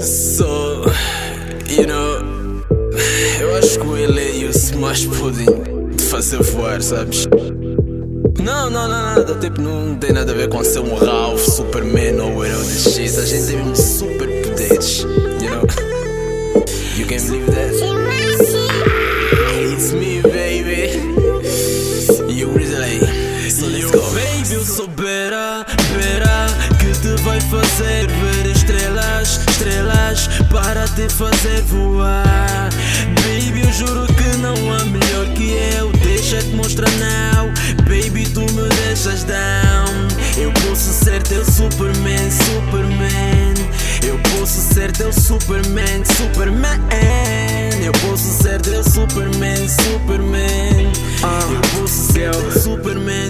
So, you know, eu acho que o ele e o Smash podem te fazer voar, sabes? Não, não, não, nada, tipo, não tem nada a ver com ser um Ralph, Superman ou herói de X. A gente tem Bera, Bera, que te vai fazer ver estrelas, estrelas, para te fazer voar. Baby, eu juro que não há melhor que eu. Deixa-te mostrar now. Baby, tu me deixas down. Eu posso ser teu Superman, Superman. Eu posso ser teu Superman, Superman. Eu posso ser teu Superman, Superman. Eu posso ser teu Superman.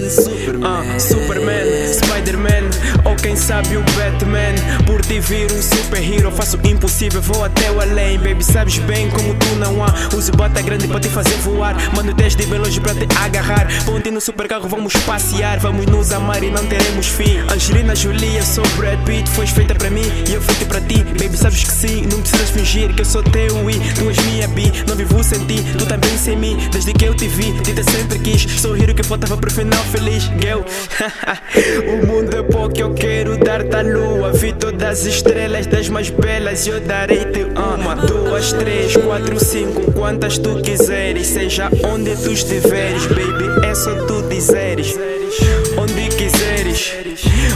Quem sabe o Batman. Por te vir um super-hero, faço o impossível, vou até o além. Baby, sabes bem como tu não há. Uso bota grande para te fazer voar. Mando 10 de bem longe para te agarrar. Ponte no super carro, vamos passear. Vamos nos amar e não teremos fim. Angelina eu sou Brad Pitt. Foste feita para mim e eu feito para ti. Baby, sabes que sim, não precisas fingir que eu sou teu e tu és minha bi. Não vivo sem ti, tu também sem mim. Desde que eu te vi, te sempre quis. Sou o hero que faltava pro final feliz. Girl, o mundo é pouco, eu quero dar-te a lua. Vi todas as estrelas das mais belas. Eu darei-te uma, duas, três, quatro, cinco. Quantas tu quiseres, seja onde tu estiveres, baby. É só tu dizeres. Onde quiseres,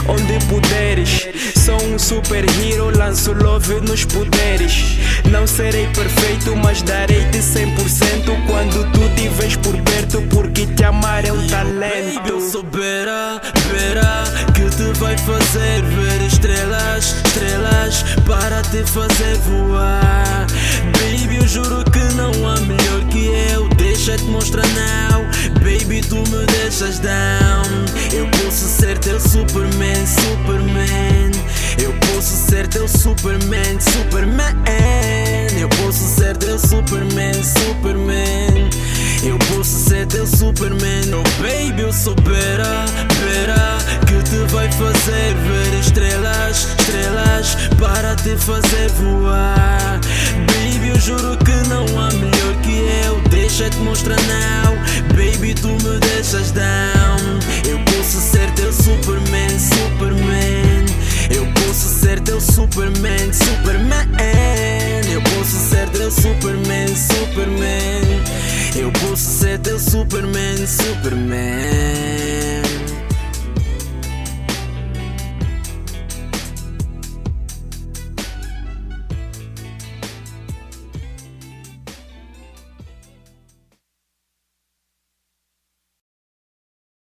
onde puderes. Sou um super hero, lanço love nos poderes. Não serei perfeito, mas darei-te 100% quando vai fazer ver estrelas, estrelas, para te fazer voar. Baby, eu juro que não há melhor que eu. Deixa-te mostrar now. Baby, tu me deixas down. Eu posso ser teu Superman, Superman. Eu posso ser teu Superman, Superman. Eu posso ser teu Superman, Superman. Eu posso ser teu Superman. Oh baby, eu sou Bera, que te vai fazer ver estrelas, estrelas, para te fazer voar. Baby, eu juro que não há melhor que eu. Deixa-te mostrar now. Baby, tu me deixas down. Eu posso ser teu Superman, Superman. Eu posso ser teu Superman, Superman. Eu posso ser teu Superman, Superman. Eu posso ser teu Superman, Superman.